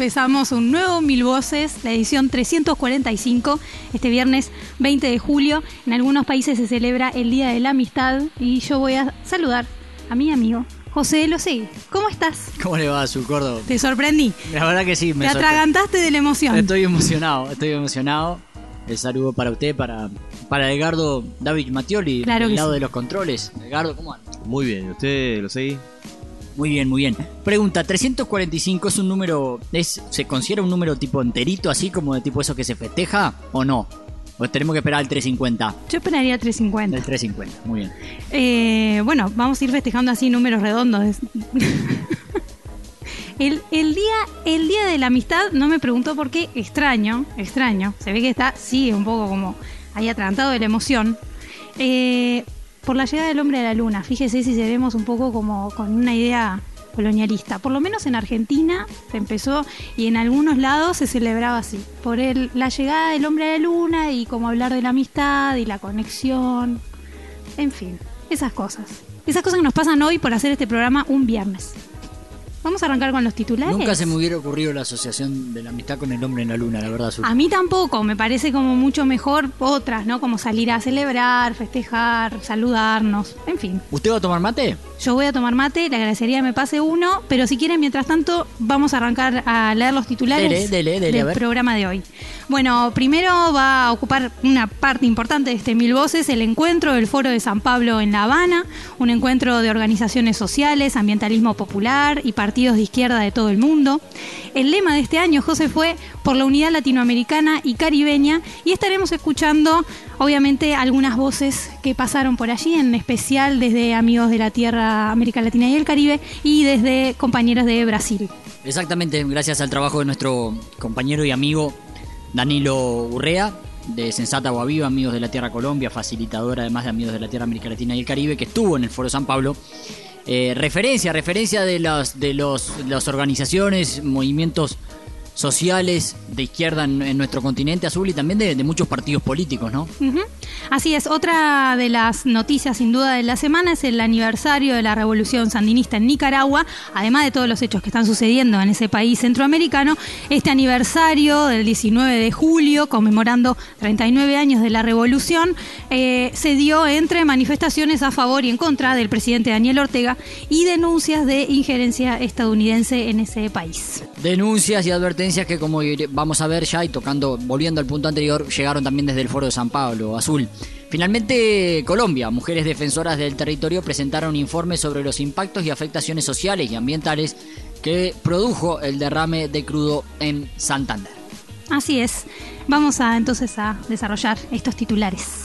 Empezamos un nuevo Mil Voces, la edición 345, este viernes 20 de julio. En algunos países se celebra el Día de la Amistad y yo voy a saludar a mi amigo José Losegui. ¿Cómo estás? ¿Cómo le va a su gordo? Te sorprendí. La verdad que sí, me Te atragantaste de la emoción. Estoy emocionado, estoy emocionado. El saludo para usted, para, para Edgardo David Mattioli, Claro del lado sí. de los controles. Edgardo, ¿cómo anda? Muy bien, ¿usted lo seguí? Muy bien, muy bien. Pregunta, ¿345 es un número, es, se considera un número tipo enterito, así como de tipo eso que se festeja o no? ¿O tenemos que esperar al 350? Yo esperaría 350. El 350, muy bien. Eh, bueno, vamos a ir festejando así números redondos. El, el día, el día de la amistad, no me preguntó por qué, extraño, extraño. Se ve que está, sí, un poco como ahí atragantado de la emoción. Eh, por la llegada del hombre a la luna, fíjese si seremos un poco como con una idea colonialista. Por lo menos en Argentina se empezó y en algunos lados se celebraba así. Por el, la llegada del hombre a la luna y como hablar de la amistad y la conexión. En fin, esas cosas. Esas cosas que nos pasan hoy por hacer este programa un viernes. Vamos a arrancar con los titulares. Nunca se me hubiera ocurrido la asociación de la amistad con el hombre en la luna, la verdad. Azul. A mí tampoco, me parece como mucho mejor otras, ¿no? Como salir a celebrar, festejar, saludarnos, en fin. ¿Usted va a tomar mate? Yo voy a tomar mate, le agradecería que me pase uno, pero si quieren, mientras tanto, vamos a arrancar a leer los titulares Dele, dele, dele, a del programa de hoy. Bueno, primero va a ocupar una parte importante de este Mil Voces, el encuentro del Foro de San Pablo en La Habana, un encuentro de organizaciones sociales, ambientalismo popular y partidos de izquierda de todo el mundo. El lema de este año, José, fue por la unidad latinoamericana y caribeña y estaremos escuchando, obviamente, algunas voces que pasaron por allí, en especial desde amigos de la Tierra, América Latina y el Caribe y desde compañeros de Brasil. Exactamente, gracias al trabajo de nuestro compañero y amigo Danilo Urrea, de Sensata Guaviva, Amigos de la Tierra Colombia, facilitador además de Amigos de la Tierra América Latina y el Caribe, que estuvo en el Foro San Pablo. Eh, referencia, referencia de las de los, las organizaciones, movimientos sociales de izquierda en, nuestro continente azul y también de, muchos partidos políticos, ¿no? Ujú. Así es, otra de las noticias sin duda de la semana es el aniversario de la revolución sandinista en Nicaragua, además de todos los hechos que están sucediendo en ese país centroamericano, este aniversario del 19 de julio, conmemorando 39 años de la revolución, eh, se dio entre manifestaciones a favor y en contra del presidente Daniel Ortega y denuncias de injerencia estadounidense en ese país. Denuncias y advertencias que como vamos a ver ya y tocando, volviendo al punto anterior, llegaron también desde el Foro de San Pablo, Azul. Finalmente, Colombia, mujeres defensoras del territorio presentaron un informe sobre los impactos y afectaciones sociales y ambientales que produjo el derrame de crudo en Santander. Así es, vamos a entonces a desarrollar estos titulares.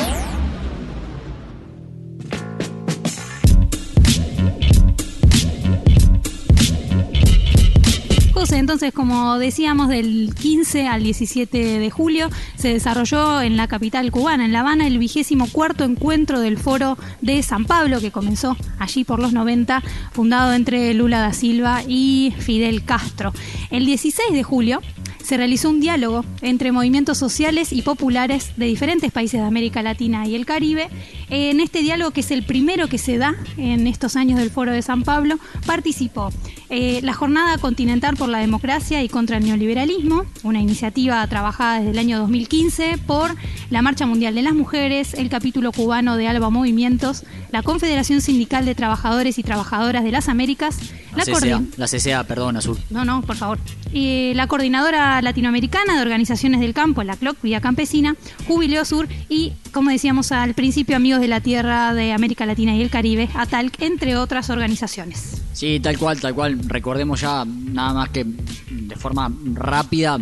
Entonces, como decíamos, del 15 al 17 de julio se desarrolló en la capital cubana, en La Habana, el vigésimo cuarto encuentro del Foro de San Pablo, que comenzó allí por los 90, fundado entre Lula da Silva y Fidel Castro. El 16 de julio se realizó un diálogo entre movimientos sociales y populares de diferentes países de América Latina y el Caribe. En este diálogo, que es el primero que se da en estos años del Foro de San Pablo, participó eh, la Jornada Continental por la Democracia y contra el Neoliberalismo, una iniciativa trabajada desde el año 2015 por la Marcha Mundial de las Mujeres, el capítulo cubano de Alba Movimientos, la Confederación Sindical de Trabajadores y Trabajadoras de las Américas, la, CCA, la CCA, perdón, Azul. No, no, por favor. Y la Coordinadora Latinoamericana de Organizaciones del Campo, la CLOC, Vía Campesina, Jubileo Sur y, como decíamos al principio, Amigos de la Tierra de América Latina y el Caribe, ATALC, entre otras organizaciones. Sí, tal cual, tal cual. Recordemos ya, nada más que de forma rápida,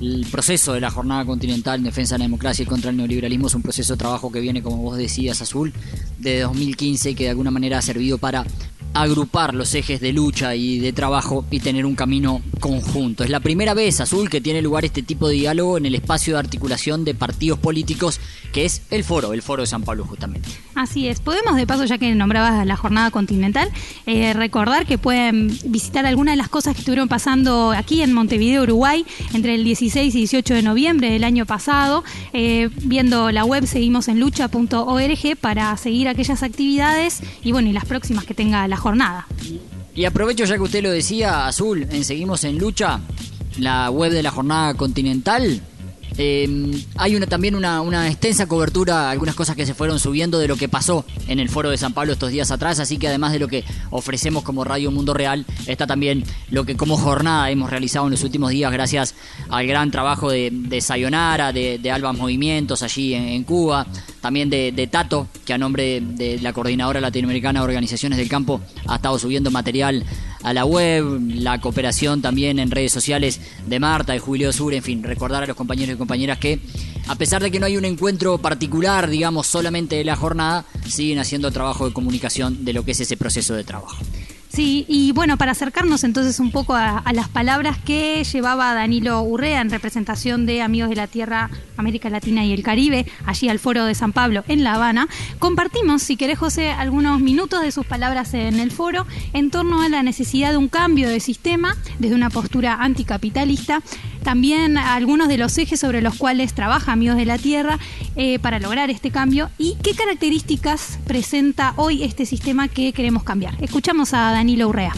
el proceso de la Jornada Continental en Defensa de la Democracia y contra el Neoliberalismo es un proceso de trabajo que viene, como vos decías, Azul, de 2015 y que de alguna manera ha servido para agrupar los ejes de lucha y de trabajo y tener un camino conjunto. Es la primera vez, Azul, que tiene lugar este tipo de diálogo en el espacio de articulación de partidos políticos, que es el foro, el foro de San Pablo justamente. Así es. Podemos, de paso, ya que nombrabas la jornada continental, eh, recordar que pueden visitar algunas de las cosas que estuvieron pasando aquí en Montevideo, Uruguay, entre el 16 y 18 de noviembre del año pasado. Eh, viendo la web seguimos en lucha.org para seguir aquellas actividades y bueno, y las próximas que tenga la jornada. Y aprovecho ya que usted lo decía, Azul, en Seguimos en Lucha, la web de la jornada continental eh, hay una, también una, una, extensa cobertura, algunas cosas que se fueron subiendo de lo que pasó en el foro de San Pablo estos días atrás, así que además de lo que ofrecemos como Radio Mundo Real, está también lo que como jornada hemos realizado en los últimos días gracias al gran trabajo de, de Sayonara, de, de Albas Movimientos allí en, Cuba, también de, Tato, que a nombre de, de la Coordinadora Latinoamericana de Organizaciones del Campo ha estado subiendo material a la web, la cooperación también en redes sociales de Marta, de Julio Sur, en fin, recordar a los compañeros y compañeras que a pesar de que no hay un encuentro particular, digamos, solamente de la jornada, siguen haciendo trabajo de comunicación de lo que es ese proceso de trabajo. Sí, y bueno, para acercarnos entonces un poco a, las palabras que llevaba Danilo Urrea en representación de Amigos de la Tierra, América Latina y el Caribe, allí al Foro de San Pablo en La Habana, compartimos, si querés José, algunos minutos de sus palabras en el foro en torno a la necesidad de un cambio de sistema desde una postura anticapitalista, también algunos de los ejes sobre los cuales trabaja Amigos de la Tierra eh, para lograr este cambio y qué características presenta hoy este sistema que queremos cambiar. Escuchamos a Danilo Urrea.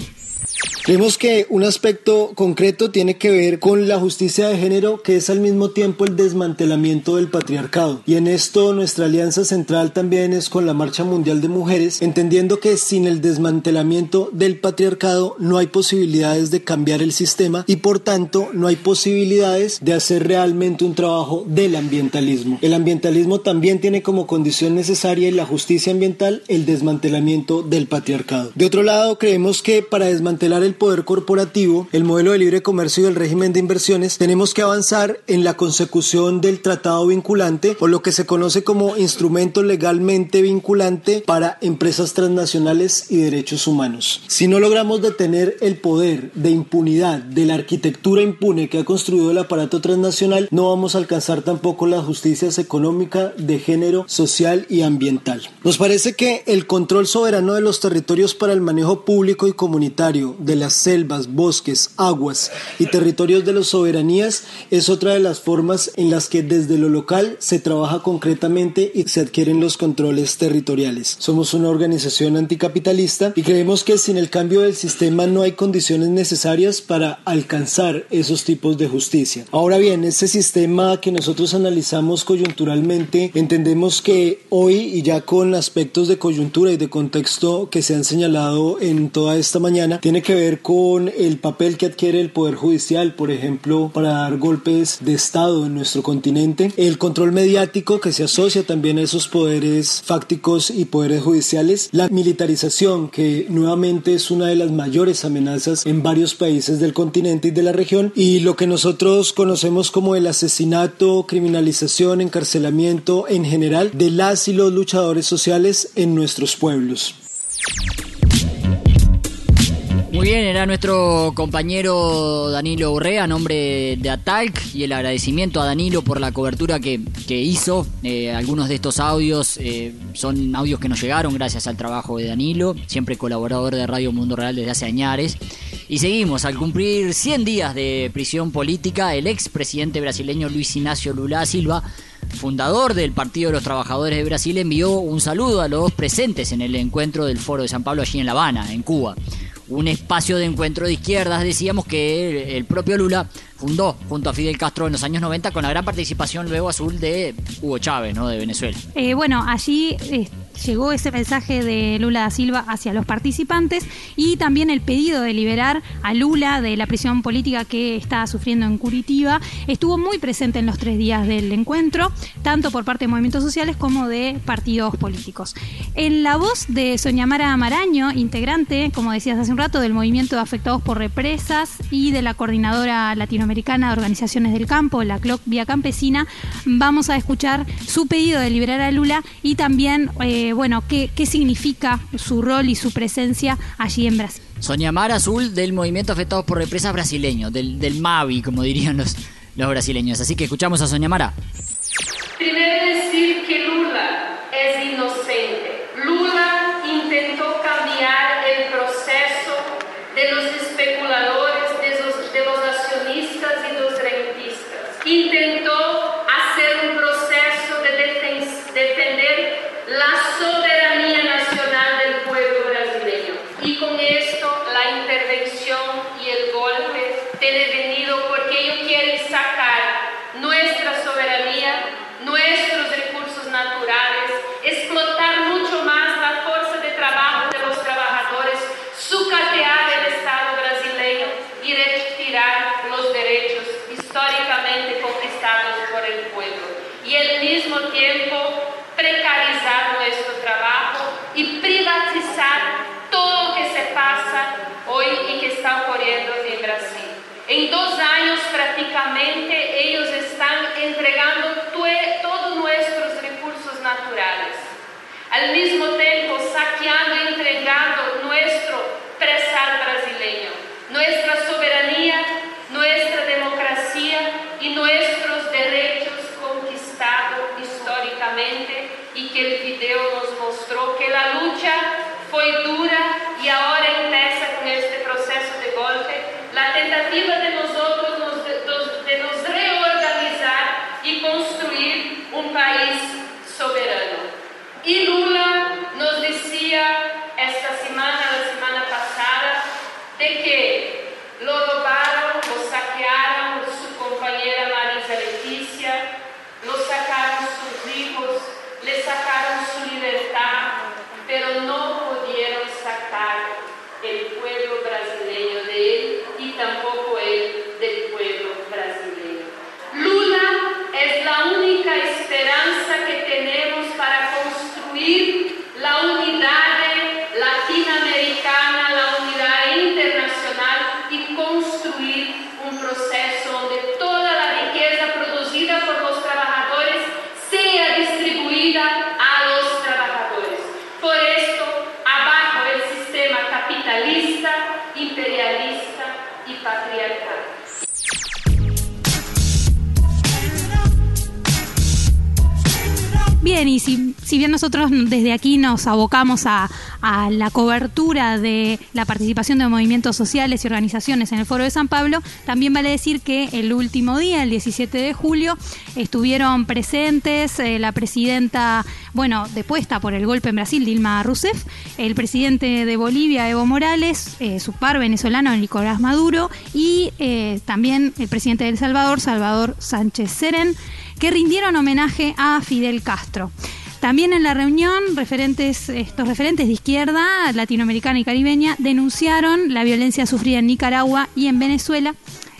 Creemos que un aspecto concreto tiene que ver con la justicia de género, que es al mismo tiempo el desmantelamiento del patriarcado. Y en esto nuestra alianza central también es con la Marcha Mundial de Mujeres, entendiendo que sin el desmantelamiento del patriarcado no hay posibilidades de cambiar el sistema y por tanto no hay posibilidades de hacer realmente un trabajo del ambientalismo. El ambientalismo también tiene como condición necesaria en la justicia ambiental el desmantelamiento del patriarcado. De otro lado, creemos que para desmantelar el poder corporativo, el modelo de libre comercio y el régimen de inversiones, tenemos que avanzar en la consecución del tratado vinculante o lo que se conoce como instrumento legalmente vinculante para empresas transnacionales y derechos humanos. Si no logramos detener el poder de impunidad de la arquitectura impune que ha construido el aparato transnacional, no vamos a alcanzar tampoco las justicias económica, de género, social y ambiental. Nos parece que el control soberano de los territorios para el manejo público y comunitario de la selvas, bosques, aguas y territorios de las soberanías es otra de las formas en las que desde lo local se trabaja concretamente y se adquieren los controles territoriales. Somos una organización anticapitalista y creemos que sin el cambio del sistema no hay condiciones necesarias para alcanzar esos tipos de justicia. Ahora bien, este sistema que nosotros analizamos coyunturalmente, entendemos que hoy y ya con aspectos de coyuntura y de contexto que se han señalado en toda esta mañana, tiene que ver con el papel que adquiere el Poder Judicial, por ejemplo, para dar golpes de Estado en nuestro continente, el control mediático que se asocia también a esos poderes fácticos y poderes judiciales, la militarización que nuevamente es una de las mayores amenazas en varios países del continente y de la región. Y lo que nosotros conocemos como el asesinato, criminalización, encarcelamiento en general de las y los luchadores sociales en nuestros pueblos. Muy bien, era nuestro compañero Danilo Urrea nombre de Atalc y el agradecimiento a Danilo por la cobertura que, hizo. Eh, algunos de estos audios eh, son audios que nos llegaron gracias al trabajo de Danilo, siempre colaborador de Radio Mundo Real desde hace años. Y seguimos, al cumplir 100 días de prisión política, el expresidente brasileño Luis Ignacio Lula Silva, fundador del Partido de los Trabajadores de Brasil, envió un saludo a los presentes en el encuentro del Foro de San Pablo allí en La Habana, en Cuba. Un espacio de encuentro de izquierdas, decíamos que el, propio Lula fundó junto a Fidel Castro en los años 90 con la gran participación luego azul de Hugo Chávez, ¿no? De Venezuela. Eh, bueno, allí eh, llegó ese mensaje de Lula da Silva hacia los participantes y también el pedido de liberar a Lula de la prisión política que está sufriendo en Curitiba estuvo muy presente en los tres días del encuentro, tanto por parte de movimientos sociales como de partidos políticos. En la voz de Sonia Mara Maraño, integrante, como decías hace un rato, del movimiento de afectados por represas y de la coordinadora latinoamericana de organizaciones del campo, la CLOC Vía Campesina, vamos a escuchar su pedido de liberar a Lula y también, eh, bueno, qué, qué significa su rol y su presencia allí en Brasil. Sonia Mara Azul del Movimiento Afectados por Represas Brasileño, del, del MAVI, como dirían los, los brasileños. Así que escuchamos a Sonia Mara. Primero decir que Lula es inocente. Lula intentó cambiar el proceso de los especuladores, de los, de los accionistas y de los rentistas. Intentó hacer un proceso de defen- defender la soberanía nacional del pueblo brasileño. Y con esto la intervención y el golpe tiene venido porque ellos quieren sacar nuestra soberanía, nuestros recursos naturales, explotar mucho más la fuerza de trabajo de los trabajadores, sucatear el Estado brasileño y retirar los derechos históricamente conquistados por el pueblo. Y al mismo tiempo precarizar nuestro trabajo y privatizar todo lo que se pasa hoy y que está ocurriendo en Brasil. En dos años prácticamente ellos están entregando tue- todos nuestros recursos naturales. Al mismo tiempo saqueando y entregando nuestro presal brasileño, nuestra soberanía, nuestra democracia y nuestros derechos conquistados históricamente y que el video nos mostró que la lucha fue dura y si, bien nosotros desde aquí nos abocamos a, a la cobertura de la participación de movimientos sociales y organizaciones en el Foro de San Pablo, también vale decir que el último día, el 17 de julio, estuvieron presentes eh, la presidenta, bueno, depuesta por el golpe en Brasil, Dilma Rousseff, el presidente de Bolivia, Evo Morales, eh, su par venezolano, Nicolás Maduro, y eh, también el presidente de El Salvador, Salvador Sánchez Seren, que rindieron homenaje a Fidel Castro. También en la reunión, referentes, estos referentes de izquierda latinoamericana y caribeña denunciaron la violencia sufrida en Nicaragua y en Venezuela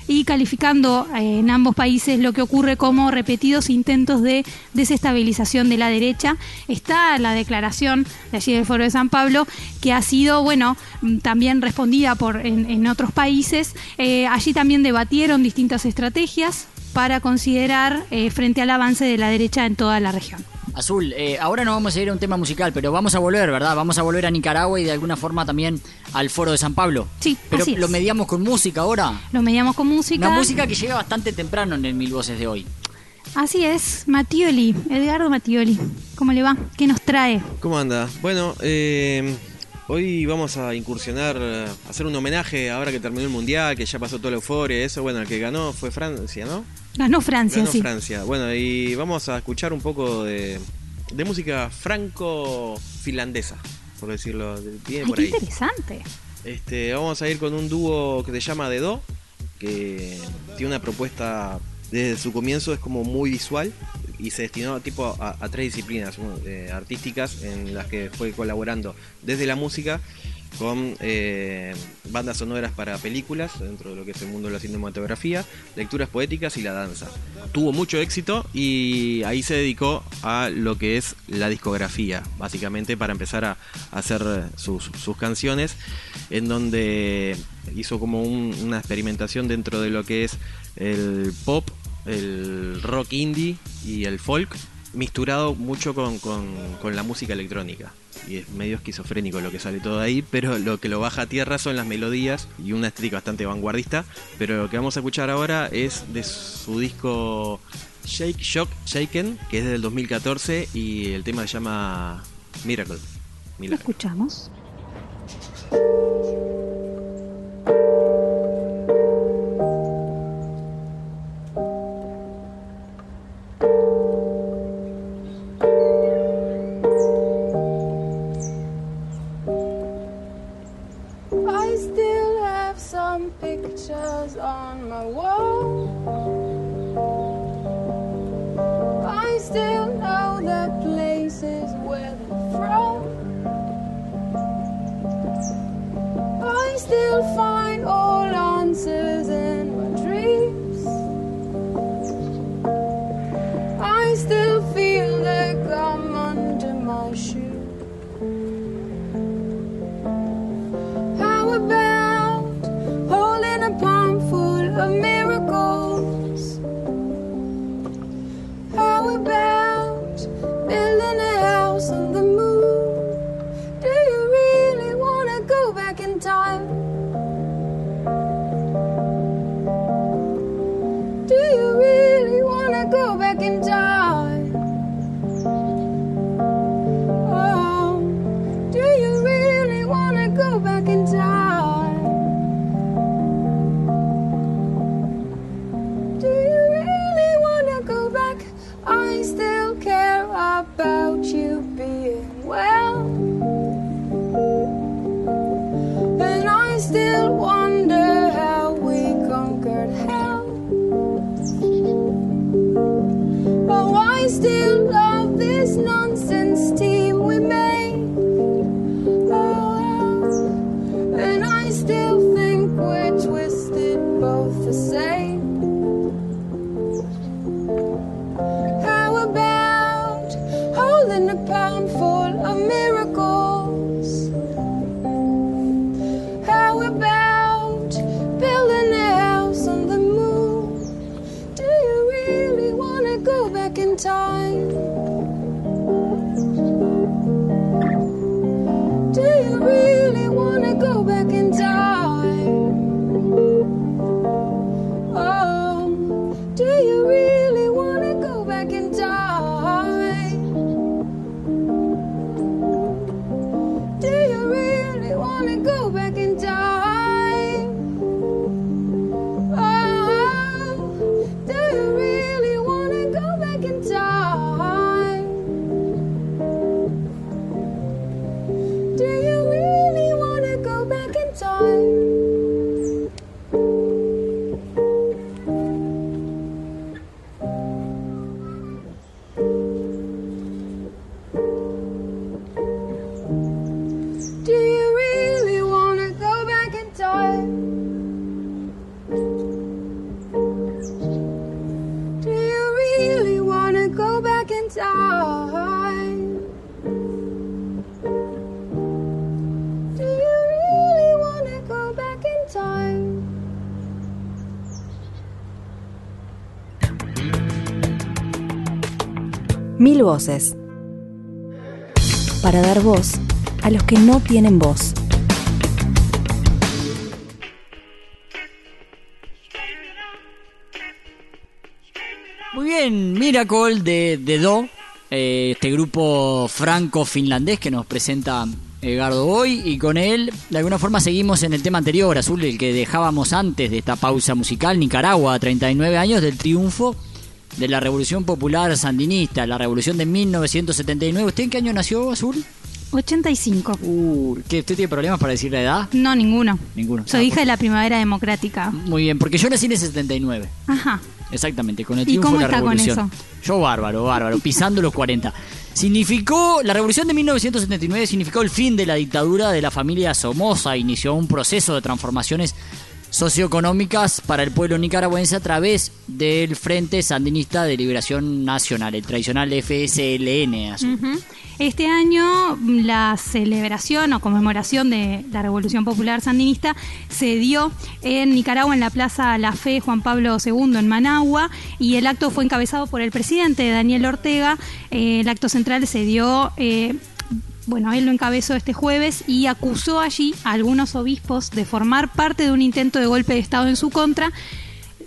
y calificando eh, en ambos países lo que ocurre como repetidos intentos de desestabilización de la derecha. Está la declaración de allí del Foro de San Pablo que ha sido, bueno, mm, también respondida por en, otros países. Eh, allí también debatieron distintas estrategias para considerar eh, frente al avance de la derecha en toda la región. Azul, eh, ahora no vamos a ir a un tema musical, pero vamos a volver, ¿verdad? Vamos a volver a Nicaragua y de alguna forma también al Foro de San Pablo. Sí, Pero así es. lo mediamos con música ahora. Lo mediamos con música. Una música que llega bastante temprano en el Mil Voces de hoy. Así es, Matioli, Edgardo Matioli. ¿Cómo le va? ¿Qué nos trae? ¿Cómo anda? Bueno, eh, Hoy vamos a incursionar, a hacer un homenaje ahora que terminó el mundial, que ya pasó toda la euforia. Eso, bueno, el que ganó fue Francia, ¿no? Ganó Francia, Ganó sí. Francia. Bueno, y vamos a escuchar un poco de, de música franco-finlandesa, por decirlo Ay, por qué ahí. interesante. Este, vamos a ir con un dúo que se llama The Do, que tiene una propuesta desde su comienzo, es como muy visual y se destinó tipo a, tres disciplinas eh, artísticas en las que fue colaborando desde la música con eh, bandas sonoras para películas dentro de lo que es el mundo de la cinematografía, lecturas poéticas y la danza. Tuvo mucho éxito y ahí se dedicó a lo que es la discografía, básicamente para empezar a, hacer sus, canciones, en donde hizo como un- una experimentación dentro de lo que es el pop, el rock indie y el folk, misturado mucho con, con- con la música electrónica. Y es medio esquizofrénico lo que sale todo ahí, pero lo que lo baja a tierra son las melodías y una estética bastante vanguardista. Pero lo que vamos a escuchar ahora es de su disco Shake Shock Shaken, que es del 2014 y el tema se llama Miracle. Lo Milagro. escuchamos. Voces. Para dar voz a los que no tienen voz. Muy bien, Miracle de, de Do, eh, este grupo franco-finlandés que nos presenta Edgardo Hoy, y con él de alguna forma seguimos en el tema anterior, Azul, el que dejábamos antes de esta pausa musical, Nicaragua, 39 años del triunfo de la Revolución Popular Sandinista, la Revolución de 1979. ¿Usted en qué año nació, Azul? 85. Uh, ¿qué, ¿Usted tiene problemas para decir la edad? No, ninguno. Ninguno. Soy Ah, hija por- de la primavera democrática. Muy bien, porque yo nací en el 79. Ajá. Exactamente, con el ¿Y triunfo cómo de la está con revolución. Yo bárbaro, bárbaro, pisando los 40. Significó, la revolución de 1979 significó el fin de la dictadura de la familia Somoza, inició un proceso de transformaciones socioeconómicas para el pueblo nicaragüense a través del Frente Sandinista de Liberación Nacional, el tradicional FSLN. Este año la celebración o conmemoración de la Revolución Popular Sandinista se dio en Nicaragua en la Plaza La Fe Juan Pablo II en Managua y el acto fue encabezado por el presidente Daniel Ortega. Eh, el acto central se dio... eh, bueno, él lo encabezó este jueves y acusó allí a algunos obispos de formar parte de un intento de golpe de Estado en su contra.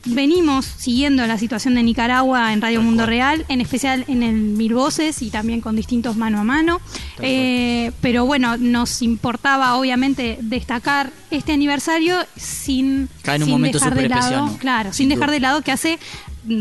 Venimos siguiendo la situación de Nicaragua en Radio Mundo Real, en especial en el Mil Voces y también con distintos mano a mano. Eh, pero bueno, nos importaba obviamente destacar este aniversario sin, Cae en un sin momento dejar de lado, claro, Sin sin dejar de lado que hace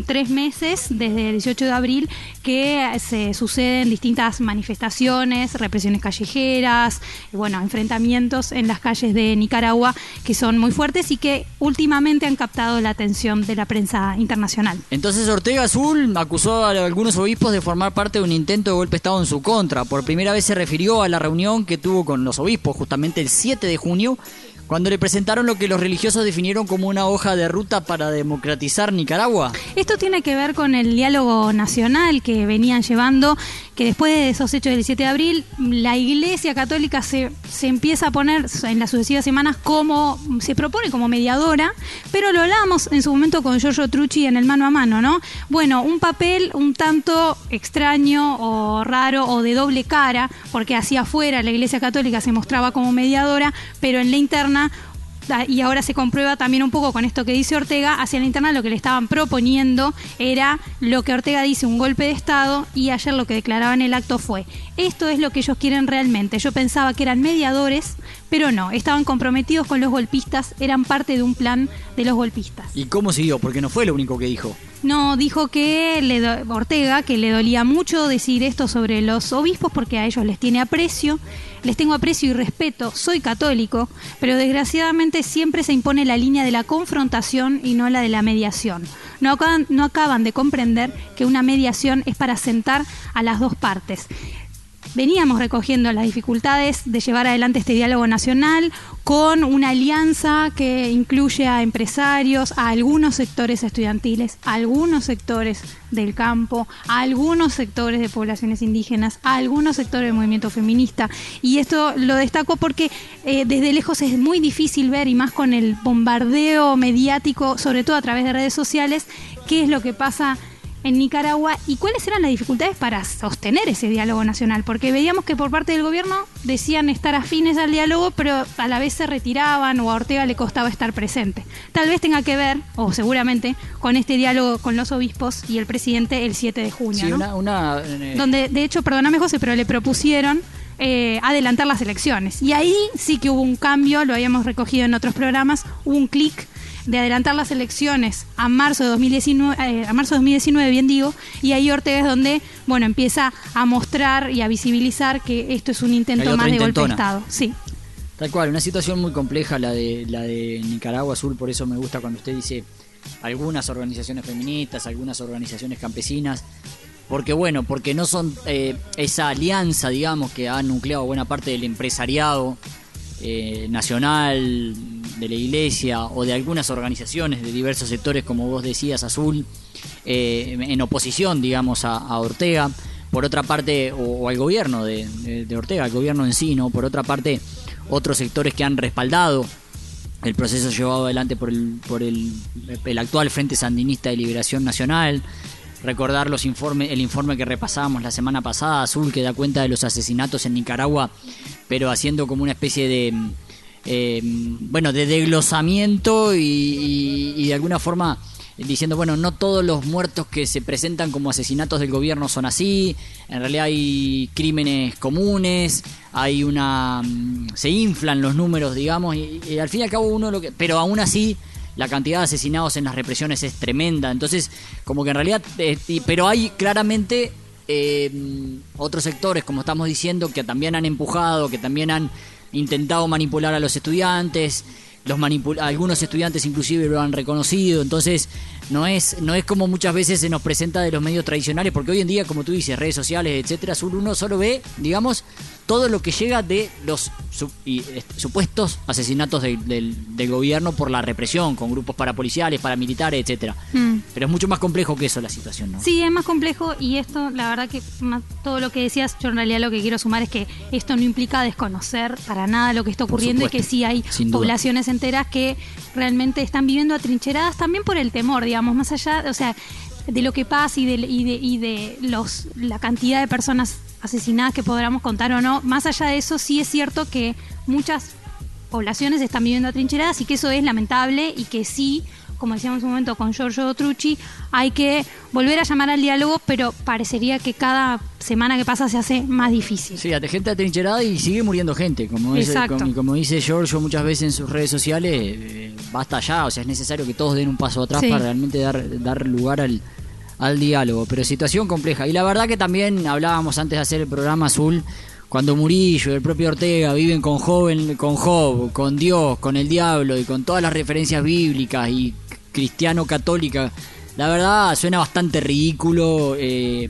tres meses, desde el 18 de abril, que se suceden distintas manifestaciones, represiones callejeras, bueno, enfrentamientos en las calles de Nicaragua que son muy fuertes y que últimamente han captado la atención de la prensa internacional. Entonces Ortega Azul acusó a algunos obispos de formar parte de un intento de golpe de Estado en su contra. Por primera vez se refirió a la reunión que tuvo con los obispos justamente el 7 de junio, cuando le presentaron lo que los religiosos definieron como una hoja de ruta para democratizar Nicaragua. Esto tiene que ver con el diálogo nacional que venían llevando, que después de esos hechos del 7 de abril, la Iglesia Católica se, se empieza a poner en las sucesivas semanas como, se propone como mediadora, pero lo hablábamos en su momento con Giorgio Trucci en el mano a mano, ¿no? Bueno, un papel un tanto extraño o raro o de doble cara, porque hacia afuera la Iglesia Católica se mostraba como mediadora, pero en la interna Ah, y ahora se comprueba también un poco con esto que dice Ortega, hacia la interna lo que le estaban proponiendo era lo que Ortega dice, un golpe de Estado, y ayer lo que declaraba en el acto fue, esto es lo que ellos quieren realmente. Yo pensaba que eran mediadores, pero no, estaban comprometidos con los golpistas, eran parte de un plan de los golpistas. ¿Y cómo siguió? Porque no fue lo único que dijo. No, dijo que le do- Ortega que le dolía mucho decir esto sobre los obispos porque a ellos les tiene aprecio, les tengo aprecio y respeto, soy católico, pero desgraciadamente siempre se impone la línea de la confrontación y no la de la mediación. No acaban, no acaban de comprender que una mediación es para sentar a las dos partes. Veníamos recogiendo las dificultades de llevar adelante este diálogo nacional con una alianza que incluye a empresarios, a algunos sectores estudiantiles, a algunos sectores del campo, a algunos sectores de poblaciones indígenas, a algunos sectores del movimiento feminista. Y esto lo destaco porque eh, desde lejos es muy difícil ver, y más con el bombardeo mediático, sobre todo a través de redes sociales, qué es lo que pasa en Nicaragua y cuáles eran las dificultades para sostener ese diálogo nacional, porque veíamos que por parte del gobierno decían estar afines al diálogo, pero a la vez se retiraban o a Ortega le costaba estar presente. Tal vez tenga que ver, o seguramente, con este diálogo con los obispos y el presidente el 7 de junio, Sí, ¿no? una, una, eh, donde de hecho, perdóname José, pero le propusieron eh, adelantar las elecciones. Y ahí sí que hubo un cambio, lo habíamos recogido en otros programas, hubo un clic de adelantar las elecciones a marzo de 2019, eh, a marzo de 2019, bien digo, y ahí Ortega es donde, bueno, empieza a mostrar y a visibilizar que esto es un intento más de golpe de. Estado. Sí. Tal cual, una situación muy compleja la de la de Nicaragua Azul, por eso me gusta cuando usted dice algunas organizaciones feministas, algunas organizaciones campesinas, porque bueno, porque no son eh, esa alianza, digamos, que ha nucleado buena parte del empresariado eh, nacional, de la iglesia o de algunas organizaciones de diversos sectores, como vos decías, Azul, eh, en oposición, digamos, a, Ortega. Por otra parte, o, al gobierno de, Ortega, al gobierno en sí. Por otra parte, otros sectores que han respaldado el proceso llevado adelante por el, por el actual Frente Sandinista de Liberación Nacional. Recordar los informes, el informe que repasábamos la semana pasada, Azul, que da cuenta de los asesinatos en Nicaragua, pero haciendo como una especie de eh, bueno, de desglosamiento y, y- de alguna forma diciendo, bueno, no todos los muertos que se presentan como asesinatos del gobierno son así, en realidad hay crímenes comunes, hay una... mm, se inflan los números, digamos, y, y al fin y al cabo uno lo que... Pero aún así la cantidad de asesinados en las represiones es tremenda, entonces como que en realidad... eh, pero hay claramente eh, otros sectores, como estamos diciendo, que también han empujado, que también han intentado manipular a los estudiantes, los algunos estudiantes inclusive lo han reconocido, entonces no es no es como muchas veces se nos presenta de los medios tradicionales, porque hoy en día, como tú dices, redes sociales, etcétera, uno solo ve, digamos, todo lo que llega de los su- y, eh, supuestos asesinatos de- del, del gobierno por la represión, con grupos parapoliciales, paramilitares, etcétera. Mm. Pero es mucho más complejo que eso la situación, ¿no? Sí, es más complejo y esto, la verdad que más- todo lo que decías, yo en realidad lo que quiero sumar es que esto no implica desconocer para nada lo que está ocurriendo y que sí hay poblaciones enteras que realmente están viviendo atrincheradas también por el temor, digamos, más allá, o sea, de lo que pasa y de, y de, y de los, la cantidad de personas asesinadas que podamos contar o no, más allá de eso sí es cierto que muchas poblaciones están viviendo atrincheradas y que eso es lamentable y que sí, como decíamos un momento con Giorgio Trucci, hay que volver a llamar al diálogo, pero parecería que cada semana que pasa se hace más difícil. Sí, hay gente atrincherada y sigue muriendo gente. Como dice, como, dice Giorgio muchas veces en sus redes sociales, eh, basta ya. O sea, es necesario que todos den un paso atrás Sí. para realmente dar, dar lugar al, al diálogo. Pero situación compleja. Y la verdad que también hablábamos antes de hacer el programa Azul. Cuando Murillo el propio Ortega viven con joven, con Job, con Dios, con el diablo y con todas las referencias bíblicas y cristiano-católica, la verdad suena bastante ridículo, eh,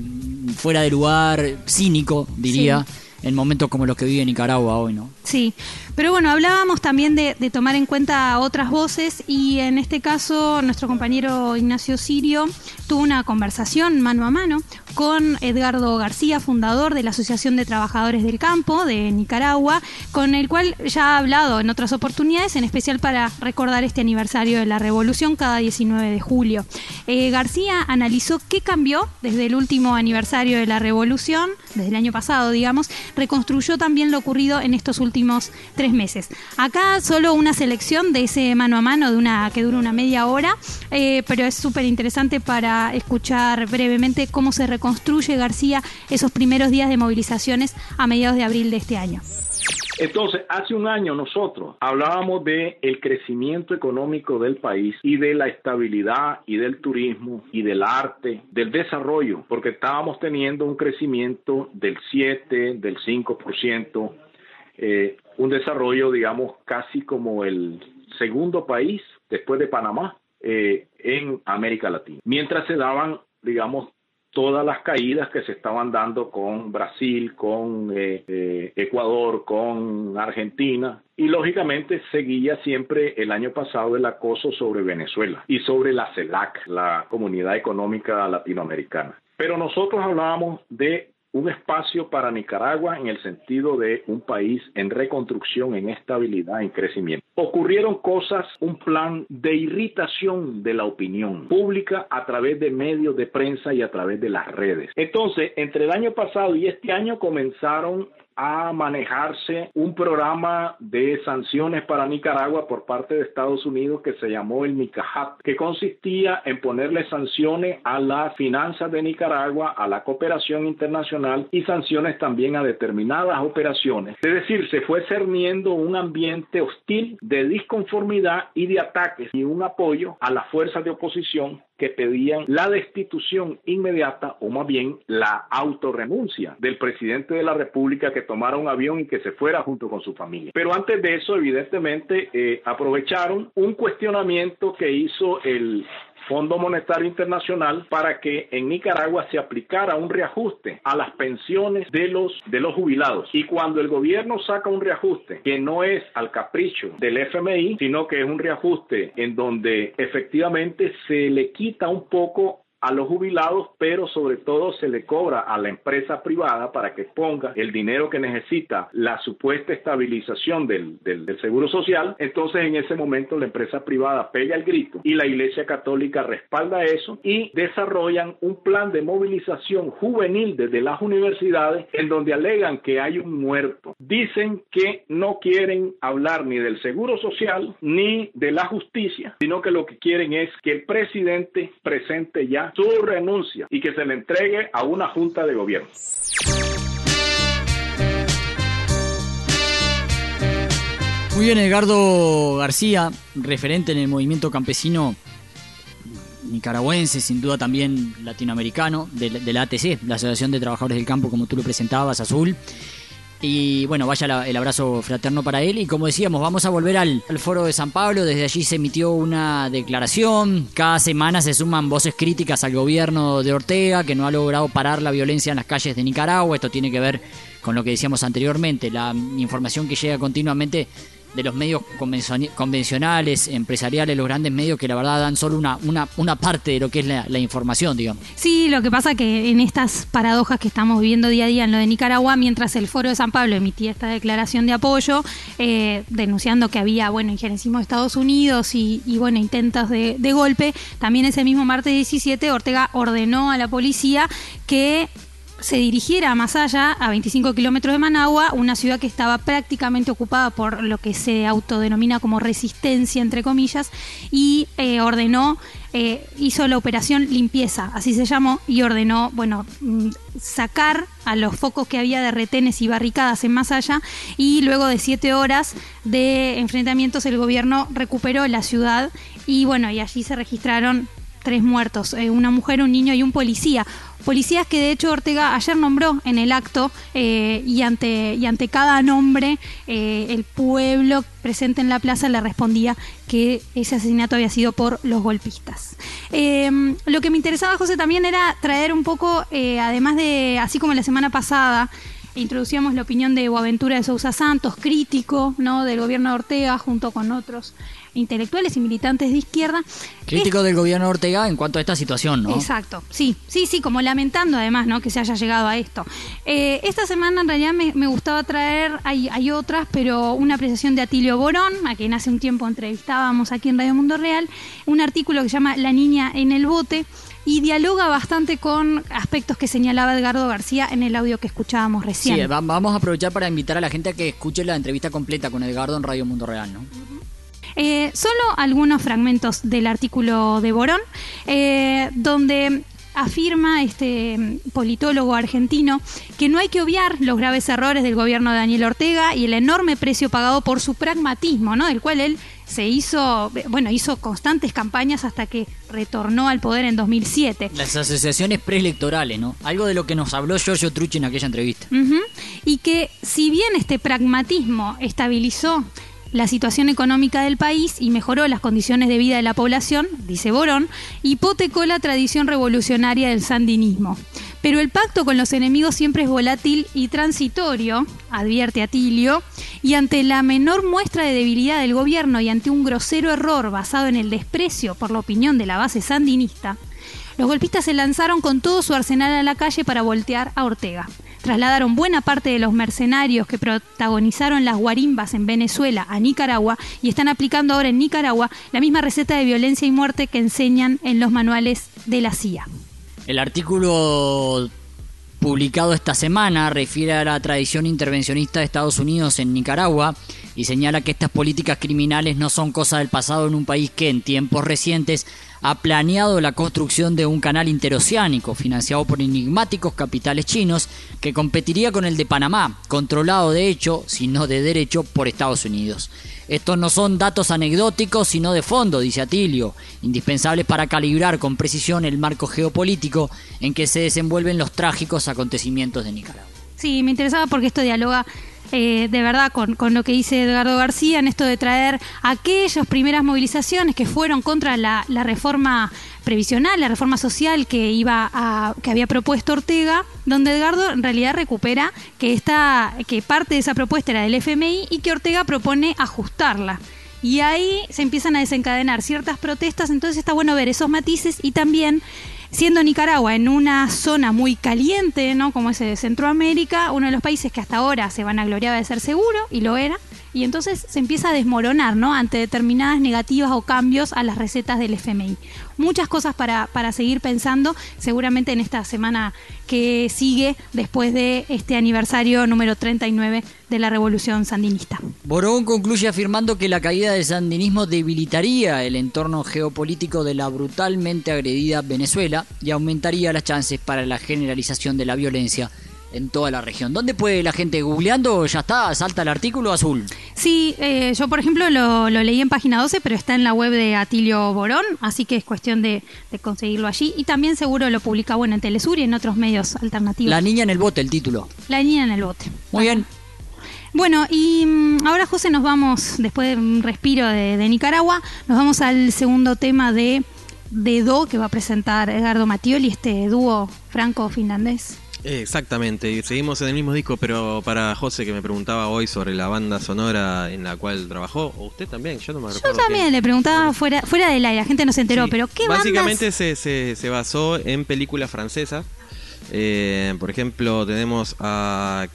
fuera de lugar, cínico, diría, en momentos como los que vive Nicaragua hoy, ¿no? Sí, pero bueno, hablábamos también de, tomar en cuenta otras voces y en este caso nuestro compañero Ignacio Sirio tuvo una conversación mano a mano con Edgardo García, fundador de la Asociación de Trabajadores del Campo de Nicaragua, con el cual ya ha hablado en otras oportunidades, en especial para recordar este aniversario de la revolución cada 19 de julio. Eh, García analizó qué cambió desde el último aniversario de la revolución, desde el año pasado, digamos, reconstruyó también lo ocurrido en estos últimos tres meses. Acá solo una selección de ese mano a mano de una que dura una media hora, eh, pero es súper interesante para escuchar brevemente cómo se reconstruye García esos primeros días de movilizaciones a mediados de abril de este año. Entonces, hace un año nosotros hablábamos de el crecimiento económico del país y de la estabilidad y del turismo y del arte, del desarrollo, porque estábamos teniendo un crecimiento del 7, del 5%, eh, un desarrollo, digamos, casi como el segundo país después de Panamá eh, en América Latina. Mientras se daban, digamos, todas las caídas que se estaban dando con Brasil, con eh, eh, Ecuador, con Argentina. Y lógicamente seguía siempre el año pasado el acoso sobre Venezuela y sobre la CELAC, la Comunidad Económica Latinoamericana. Pero nosotros hablábamos de un espacio para Nicaragua en el sentido de un país en reconstrucción, en estabilidad, en crecimiento. Ocurrieron cosas, un plan de irritación de la opinión pública a través de medios de prensa y a través de las redes. Entonces, entre el año pasado y este año comenzaron a manejarse un programa de sanciones para Nicaragua por parte de Estados Unidos que se llamó el NICAJAT, que consistía en ponerle sanciones a las finanzas de Nicaragua, a la cooperación internacional y sanciones también a determinadas operaciones. Es decir, se fue cerniendo un ambiente hostil de disconformidad y de ataques y un apoyo a las fuerzas de oposición que pedían la destitución inmediata o más bien la autorrenuncia del presidente de la República que tomara un avión y que se fuera junto con su familia. Pero antes de eso, evidentemente, eh, aprovecharon un cuestionamiento que hizo el Fondo Monetario Internacional para que en Nicaragua se aplicara un reajuste a las pensiones de los de los jubilados. Y cuando el gobierno saca un reajuste que no es al capricho del FMI, sino que es un reajuste en donde efectivamente se le quita un poco a los jubilados, pero sobre todo se le cobra a la empresa privada para que ponga el dinero que necesita la supuesta estabilización del, del, del seguro social. Entonces en ese momento la empresa privada pega el grito y la Iglesia Católica respalda eso y desarrollan un plan de movilización juvenil desde las universidades en donde alegan que hay un muerto. Dicen que no quieren hablar ni del seguro social ni de la justicia, sino que lo que quieren es que el presidente presente ya su renuncia y que se le entregue a una junta de gobierno. Muy bien, Edgardo García, referente en el movimiento campesino nicaragüense, sin duda también latinoamericano, de, de la ATC, la Asociación de Trabajadores del Campo, como tú lo presentabas, Azul. Y bueno, vaya la- el abrazo fraterno para él. Y como decíamos, vamos a volver al, al foro de San Pablo. Desde allí se emitió una declaración. Cada semana se suman voces críticas al gobierno de Ortega, que no ha logrado parar la violencia en las calles de Nicaragua. Esto tiene que ver con lo que decíamos anteriormente, la información que llega continuamente de los medios convencio- convencionales, empresariales, los grandes medios que la verdad dan solo una, una, parte de lo que es la, información, digamos. Sí, lo que pasa que en estas paradojas que estamos viviendo día a día en lo de Nicaragua, mientras el Foro de San Pablo emitía esta declaración de apoyo, eh, denunciando que había, bueno, injerencismo de Estados Unidos y, bueno, intentos de golpe, también ese mismo martes 17 Ortega ordenó a la policía que se dirigiera más allá, a 25 kilómetros de Managua, una ciudad que estaba prácticamente ocupada por lo que se autodenomina como resistencia, entre comillas, y eh, ordenó, eh, hizo la operación limpieza, así se llamó, y ordenó, bueno, mm, sacar a los focos que había de retenes y barricadas en Masaya, y luego de siete horas de enfrentamientos el gobierno recuperó la ciudad, y bueno, y allí se registraron tres muertos, eh, una mujer, un niño y un policía. Policías que de hecho Ortega ayer nombró en el acto eh, y, ante, y ante cada nombre eh, el pueblo presente en la plaza le respondía que ese asesinato había sido por los golpistas. Eh, lo que me interesaba, José, también era traer un poco, además de, así como la semana pasada, introducíamos la opinión de Boaventura de Sousa Santos, crítico ¿no? del gobierno de Ortega, junto con otros intelectuales y militantes de izquierda. Crítico del gobierno Ortega en cuanto a esta situación, ¿no? Exacto, sí, sí, sí, como lamentando además, ¿no? Que se haya llegado a esto. Eh, esta semana en realidad me, me gustaba traer, hay, hay otras, pero una apreciación de Atilio Borón, a quien hace un tiempo entrevistábamos aquí en Radio Mundo Real, un artículo que se llama La niña en el bote y dialoga bastante con aspectos que señalaba Edgardo García en el audio que escuchábamos recién. Sí, va- vamos a aprovechar para invitar a la gente a que escuche la entrevista completa con Edgardo en Radio Mundo Real, ¿no? Eh, solo algunos fragmentos del artículo de Borón, eh, donde afirma este politólogo argentino que no hay que obviar los graves errores del gobierno de Daniel Ortega y el enorme precio pagado por su pragmatismo, ¿no? Del cual él se hizo, bueno, hizo constantes campañas hasta que retornó al poder en 2007. Las asociaciones preelectorales, ¿no? Algo de lo que nos habló Giorgio Trucci en aquella entrevista. Y que si bien este pragmatismo estabilizó la situación económica del país y mejoró las condiciones de vida de la población, dice Borón, hipotecó la tradición revolucionaria del sandinismo. Pero el pacto con los enemigos siempre es volátil y transitorio, advierte Atilio, y ante la menor muestra de debilidad del gobierno y ante un grosero error basado en el desprecio por la opinión de la base sandinista, los golpistas se lanzaron con todo su arsenal a la calle para voltear a Ortega. Trasladaron buena parte de los mercenarios que protagonizaron las guarimbas en Venezuela a Nicaragua y están aplicando ahora en Nicaragua la misma receta de violencia y muerte que enseñan en los manuales de la CIA. El artículo publicado esta semana refiere a la tradición intervencionista de Estados Unidos en Nicaragua y señala que estas políticas criminales no son cosa del pasado en un país que en tiempos recientes ha planeado la construcción de un canal interoceánico financiado por enigmáticos capitales chinos que competiría con el de Panamá, controlado de hecho, si no de derecho, por Estados Unidos. Estos no son datos anecdóticos, sino de fondo, dice Atilio, indispensables para calibrar con precisión el marco geopolítico en que se desenvuelven los trágicos acontecimientos de Nicaragua. Sí, me interesaba porque esto dialoga eh, de verdad con, con lo que dice Edgardo García en esto de traer aquellas primeras movilizaciones que fueron contra la, la reforma previsional, la reforma social que iba a, que había propuesto Ortega, donde Edgardo en realidad recupera que esta, que parte de esa propuesta era del FMI y que Ortega propone ajustarla. Y ahí se empiezan a desencadenar ciertas protestas, entonces está bueno ver esos matices y también Siendo Nicaragua en una zona muy caliente, ¿no? Como es de Centroamérica, uno de los países que hasta ahora se van a gloriar de ser seguro, y lo era, y entonces se empieza a desmoronar, ¿no? Ante determinadas negativas o cambios a las recetas del FMI. Muchas cosas para, para seguir pensando, seguramente en esta semana que sigue después de este aniversario número 39 de la Revolución Sandinista. Borón concluye afirmando que la caída del sandinismo debilitaría el entorno geopolítico de la brutalmente agredida Venezuela y aumentaría las chances para la generalización de la violencia en toda la región. ¿Dónde puede la gente googleando? Ya está, salta el artículo azul. Sí, eh, yo por ejemplo lo, lo leí en página 12, pero está en la web de Atilio Borón, así que es cuestión de, de conseguirlo allí. Y también seguro lo publica bueno en Telesur y en otros medios alternativos. La niña en el bote, el título. La niña en el bote. Muy bien. Bueno, y mm, ahora José nos vamos, después de un respiro de, de Nicaragua, nos vamos al segundo tema de, de Do que va a presentar Edgardo Mattioli, este dúo franco-finlandés. Exactamente, y seguimos en el mismo disco, pero para José que me preguntaba hoy sobre la banda sonora en la cual trabajó, o usted también, yo no me Yo recuerdo. también quién. le preguntaba fuera, fuera del aire, la gente no se enteró, Sí, pero ¿qué Básicamente bandas? se, se, se basó en películas francesas. Eh, por ejemplo, tenemos a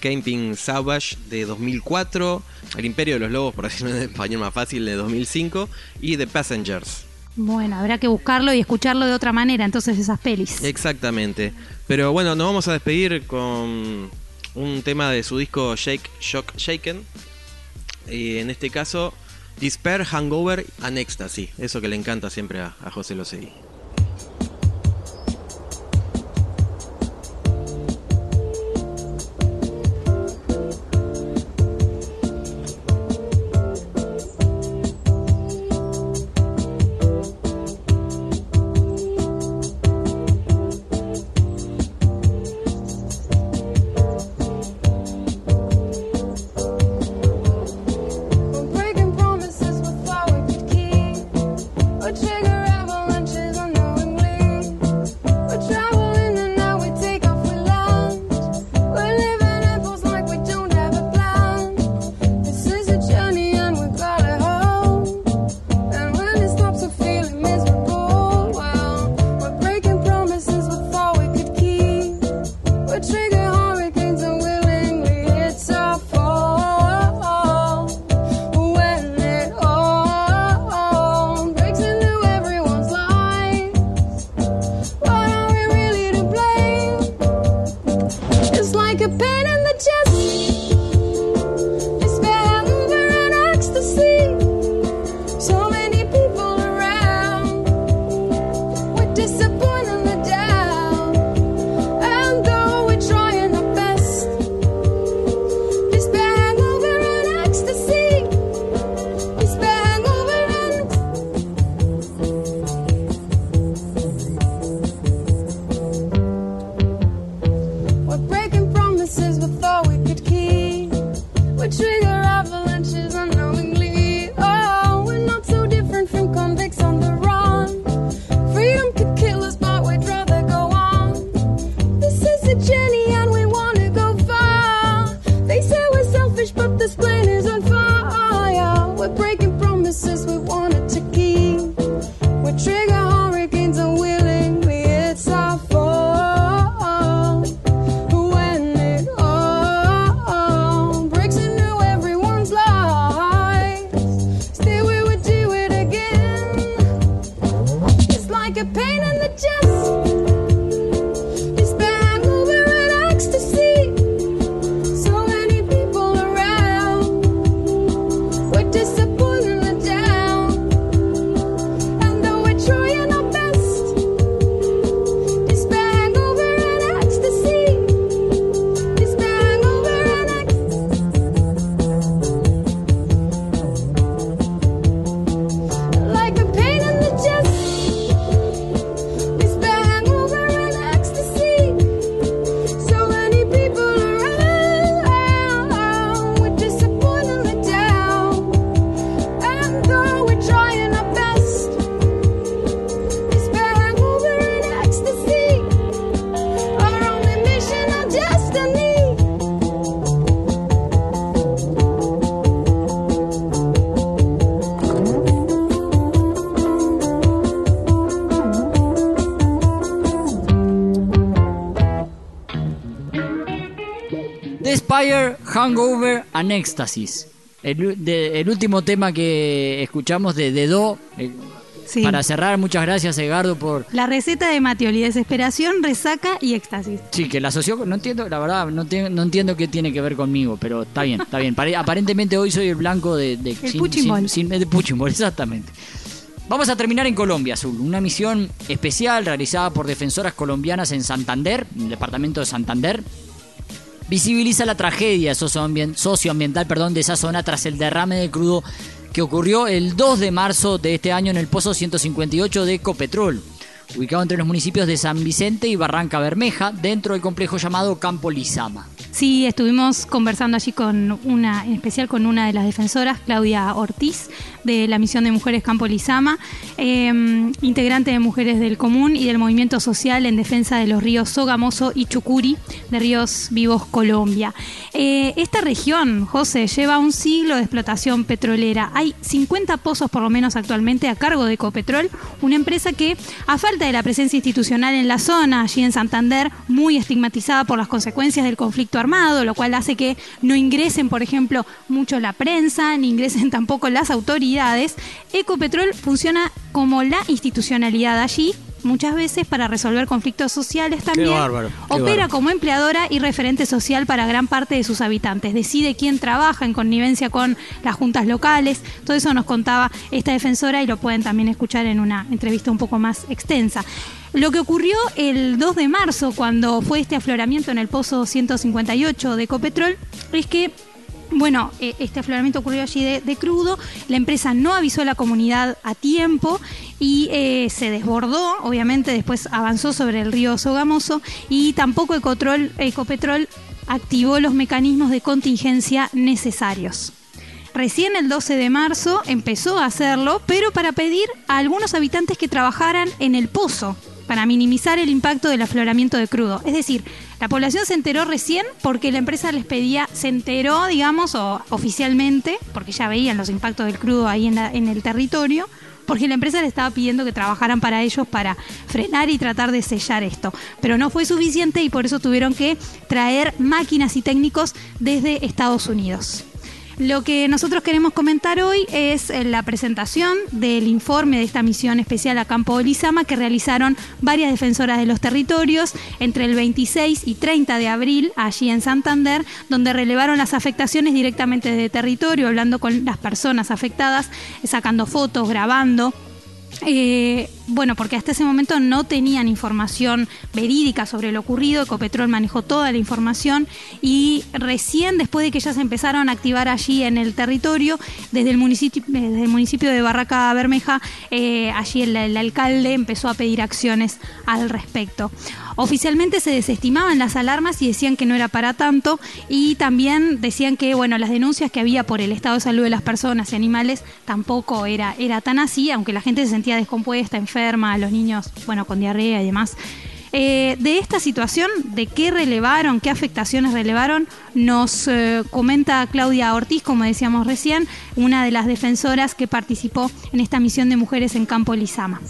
Camping Savage de 2004, El Imperio de los Lobos, por decirlo en español más fácil, de 2005, y The Passengers. Bueno, habrá que buscarlo y escucharlo de otra manera, entonces esas pelis. Exactamente. Pero bueno, nos vamos a despedir con un tema de su disco Shake, Shock, Shaken. Y en este caso, Despair, Hangover and Ecstasy. Eso que le encanta siempre a, José Losegui. Hangover and Ecstasis. El, de- el último tema que escuchamos de Dedo. eh, Sí. Para cerrar, muchas gracias Edgardo por... La receta de Matioli, desesperación, resaca y éxtasis. Sí, que la asoció, no entiendo, la verdad, no, te- no entiendo qué tiene que ver conmigo, pero está bien, está bien. Pare- aparentemente hoy soy el blanco de... de El puchimbol. sin- sin- de puchimbol, exactamente. Vamos a terminar en Colombia, Azul. Una misión especial realizada por defensoras colombianas en Santander, en el departamento de Santander. Visibiliza la tragedia socioambien- socioambiental perdón, de esa zona tras el derrame de crudo que ocurrió el 2 de marzo de este año en el pozo 158 de Ecopetrol, ubicado entre los municipios de San Vicente y Barranca Bermeja, dentro del complejo llamado Campo Lizama. Sí, estuvimos conversando allí con una, en especial con una de las defensoras, Claudia Ortiz, de la misión de Mujeres Campo Lizama, eh, integrante de Mujeres del Común y del Movimiento Social en defensa de los ríos Sogamoso y Chucuri, de Ríos Vivos Colombia. Eh, esta región, José, lleva un siglo de explotación petrolera. Hay 50 pozos por lo menos actualmente a cargo de Ecopetrol, una empresa que, a falta de la presencia institucional en la zona, allí en Santander, muy estigmatizada por las consecuencias del conflicto armado, lo cual hace que no ingresen, por ejemplo, mucho la prensa, ni ingresen tampoco las autoridades, Ecopetrol funciona como la institucionalidad allí muchas veces para resolver conflictos sociales también. bárbaro, qué Opera bárbaro. como empleadora y referente social para gran parte de sus habitantes. Decide quién trabaja en connivencia con las juntas locales. Todo eso nos contaba esta defensora y lo pueden también escuchar en una entrevista un poco más extensa. Lo que ocurrió el 2 de marzo, cuando fue este afloramiento en el pozo 158 de Ecopetrol, es que bueno, eh, este afloramiento ocurrió allí de, de crudo, la empresa no avisó a la comunidad a tiempo y eh, se desbordó, obviamente después avanzó sobre el río Sogamoso y tampoco Ecotrol- Ecopetrol activó los mecanismos de contingencia necesarios. Recién el 12 de marzo empezó a hacerlo, pero para pedir a algunos habitantes que trabajaran en el pozo, para minimizar el impacto del afloramiento de crudo. Es decir, la población se enteró recién porque la empresa les pedía, se enteró, digamos, oficialmente, porque ya veían los impactos del crudo ahí en el territorio, porque la empresa le estaba pidiendo que trabajaran para ellos para frenar y tratar de sellar esto. Pero no fue suficiente y por eso tuvieron que traer máquinas y técnicos desde Estados Unidos. Lo que nosotros queremos comentar hoy es eh, la presentación del informe de esta misión especial a Campo Lizama que realizaron varias defensoras de los territorios entre el 26 y 30 de abril allí en Santander, donde relevaron las afectaciones directamente de territorio, hablando con las personas afectadas, eh, sacando fotos, grabando. Eh, bueno, porque hasta ese momento no tenían información verídica sobre lo ocurrido, Ecopetrol manejó toda la información y recién después de que ya se empezaron a activar allí en el territorio, desde el municipio, municipio de Barraca Bermeja, eh, allí el, el alcalde empezó a pedir acciones al respecto. Oficialmente se desestimaban las alarmas y decían que no era para tanto y también decían que bueno las denuncias que había por el estado de salud de las personas y animales tampoco era, era tan así, aunque la gente se sentía descompuesta, enferma, los niños bueno con diarrea y demás. Eh, de esta situación, de qué relevaron, qué afectaciones relevaron, nos eh, comenta Claudia Ortiz, como decíamos recién, una de las defensoras que participó en esta misión de mujeres en Campo Lizama.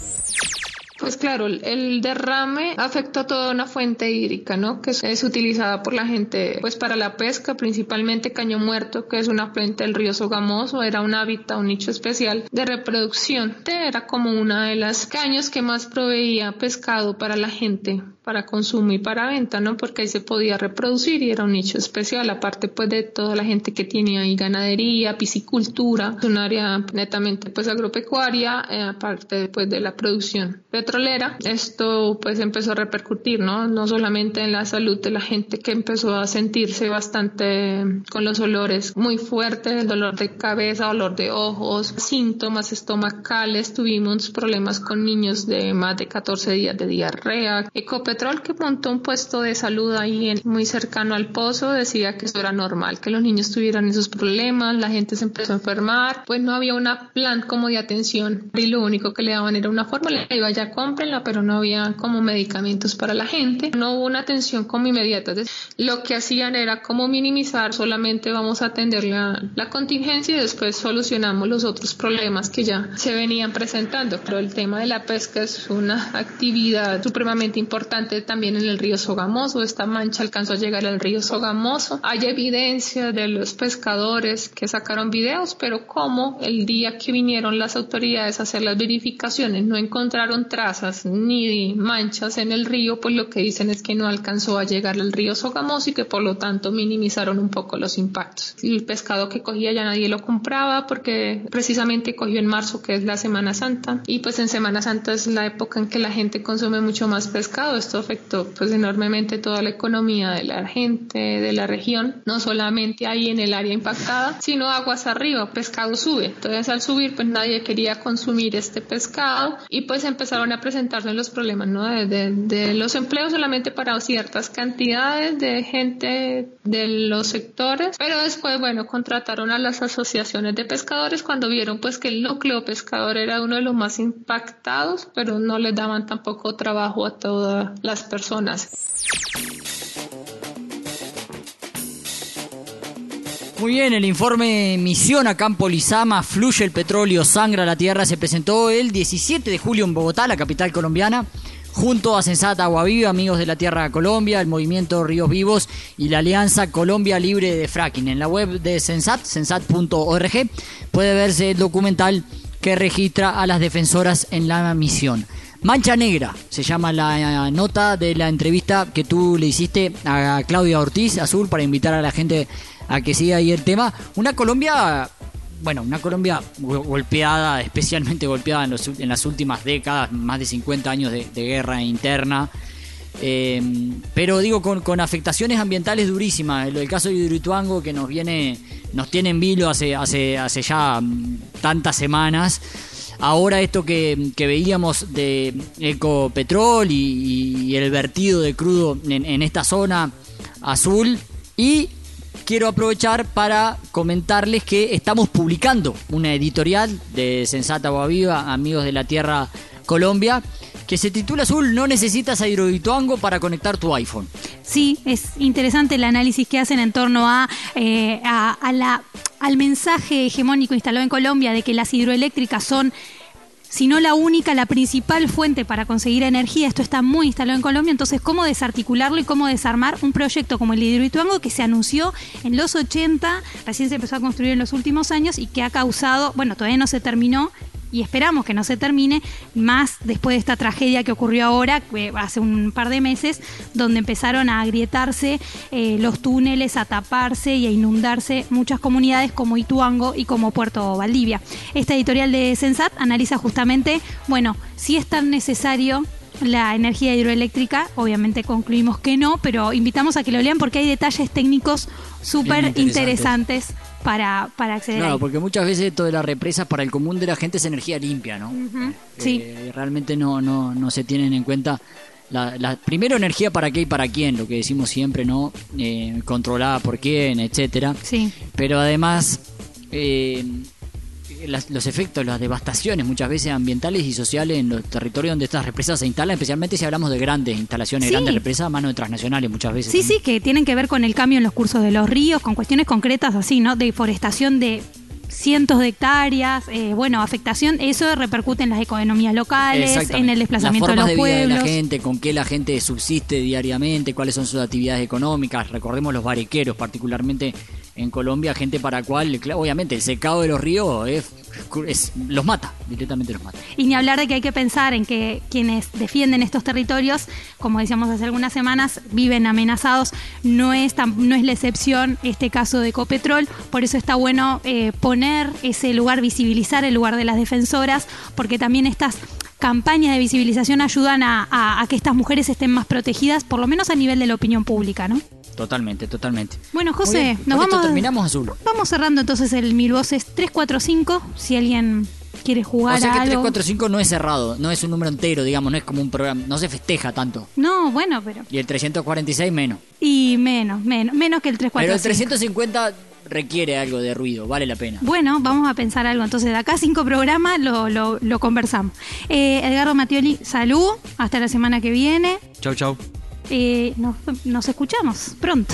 Pues claro, el- derrame afectó a toda una fuente hídrica, ¿no? Que es, utilizada por la gente, pues para la pesca, principalmente Caño Muerto, que es una fuente del río Sogamoso, era un hábitat, un nicho especial de reproducción. Era como una de las caños que más proveía pescado para la gente, para consumo y para venta, ¿no? Porque ahí se podía reproducir y era un nicho especial, aparte pues de toda la gente que tiene ahí ganadería, piscicultura, un área netamente pues agropecuaria, eh, aparte pues de la producción petrolera. Esto pues empezó a repercutir, ¿no? No solamente en la salud de la gente que empezó a sentirse bastante con los olores muy fuertes, el dolor de cabeza, dolor de ojos, síntomas estomacales, tuvimos problemas con niños de más de 14 días de diarrea. Ecopetrol que montó un puesto de salud ahí en- muy cercano al pozo decía que eso era normal, que los niños tuvieran esos problemas, la gente se empezó a enfermar, pues no había una plan como de atención y lo único que le daban era una fórmula, iba ya cómprenla, pero no había como medicamentos para la gente, no hubo una atención como inmediata. Lo que hacían era como minimizar, solamente vamos a atender la, la contingencia y después solucionamos los otros problemas que ya se venían presentando. Pero el tema de la pesca es una actividad supremamente importante también en el río Sogamoso. Esta mancha alcanzó a llegar al río Sogamoso. Hay evidencia de los pescadores que sacaron videos, pero como el día que vinieron las autoridades a hacer las verificaciones no encontraron trazas ni manchas en el río, pues lo que dicen es que no alcanzó a llegar al río Sogamoso y que por lo tanto minimizaron un poco los impactos. El pescado que cogía ya nadie lo compraba porque precisamente cogió en marzo, que es la Semana Santa, y pues en Semana Santa es la época en que la gente consume mucho más pescado. Esto afectó pues enormemente toda la economía de la gente, de la región, no solamente ahí en el área impactada, sino aguas arriba, pescado sube. Entonces al subir pues nadie quería consumir este pescado y pues empezaron a presentarse los problemas, ¿no? De, de los empleos solamente para ciertas cantidades de gente de los sectores, pero después, bueno, contrataron a las asociaciones de pescadores cuando vieron pues que el núcleo pescador era uno de los más impactados, pero no les daban tampoco trabajo a todas las personas. Muy bien, el informe Misión a Campo Lizama, fluye el petróleo, sangra la tierra, se presentó el 17 de julio en Bogotá, la capital colombiana, junto a Sensata Agua Viva, Amigos de la Tierra Colombia, el Movimiento Ríos Vivos y la Alianza Colombia Libre de Fracking. En la web de Sensat, sensat.org, puede verse el documental que registra a las defensoras en la misión. Mancha Negra se llama la nota de la entrevista que tú le hiciste a Claudia Ortiz Azul para invitar a la gente a que siga ahí el tema. Una Colombia, bueno, una Colombia golpeada, especialmente golpeada en, las últimas décadas, más de 50 años de, guerra interna. Eh, pero digo, con, con afectaciones ambientales durísimas. El, el caso de Hidroituango que nos viene, nos tiene en vilo hace, hace, hace ya mm, tantas semanas. Ahora esto que, que veíamos de Ecopetrol y, y el vertido de crudo en, en esta zona azul. Y quiero aprovechar para comentarles que estamos publicando una editorial de Sensata Agua Viva, Amigos de la Tierra Colombia, que se titula Azul, no necesitas a Hidroituango para conectar tu iPhone. Sí, es interesante el análisis que hacen en torno a, eh, a la, al mensaje hegemónico instalado en Colombia de que las hidroeléctricas son, si no la única, la principal fuente para conseguir energía. Esto está muy instalado en Colombia, entonces cómo desarticularlo y cómo desarmar un proyecto como el Hidroituango que se anunció en los 80, recién se empezó a construir en los últimos años y que ha causado, bueno, todavía no se terminó, y esperamos que no se termine, más después de esta tragedia que ocurrió ahora, hace un par de meses, donde empezaron a agrietarse eh, los túneles, a taparse y a inundarse muchas comunidades como Ituango y como Puerto Valdivia. Esta editorial de Sensat analiza justamente, bueno, si es tan necesario la energía hidroeléctrica, obviamente concluimos que no, pero invitamos a que lo lean porque hay detalles técnicos súper interesantes para, para acceder Claro, ahí. porque muchas veces esto de las represas para el común de la gente es energía limpia, ¿no? Ujú, Sí. Eh, realmente no, no, no se tienen en cuenta la, la- primero energía para qué y para quién, lo que decimos siempre, ¿no? Eh, controlada por quién, etcétera. Sí. Pero además eh, las- los efectos, las devastaciones muchas veces ambientales y sociales en los territorios donde estas represas se instalan, especialmente si hablamos de grandes instalaciones, Sí. grandes represas a mano de transnacionales muchas veces. Sí, también. sí, que tienen que ver con el cambio en los cursos de los ríos, con cuestiones concretas así, ¿no? Deforestación de cientos de hectáreas, eh, bueno, afectación, eso repercute en las economías locales, en el desplazamiento de los de vida de pueblos. la gente, con qué la gente subsiste diariamente, cuáles son sus actividades económicas. Recordemos los barequeros, particularmente en Colombia, gente para cual, obviamente, el secado de los ríos es, es- los mata, directamente los mata. Y ni hablar de que hay que pensar en que quienes defienden estos territorios, como decíamos hace algunas semanas, viven amenazados. No es, tan- no es la excepción este caso de Ecopetrol. Por eso está bueno eh, poner ese lugar, visibilizar el lugar de las defensoras, porque también estas campañas de visibilización ayudan a, a- a que estas mujeres estén más protegidas, por lo menos a nivel de la opinión pública, ¿no? Totalmente, totalmente. Bueno, José, bien, nos vamos, terminamos azul. vamos cerrando entonces el Mil Voces 345. Si alguien quiere jugar O sea a que algo. 345 no es cerrado, no es un número entero, digamos, no es como un programa, no se festeja tanto. No, bueno, pero. Y el 346 menos. Y menos, menos, menos que el Pero 345. el 350 requiere algo de ruido, vale la pena. Bueno, vamos a pensar algo. Entonces, de acá cinco programas lo, lo, lo conversamos. Eh, Edgardo Mattioli, salud. Hasta la semana que viene. Chau, chau. Eh, nos, nos escuchamos pronto.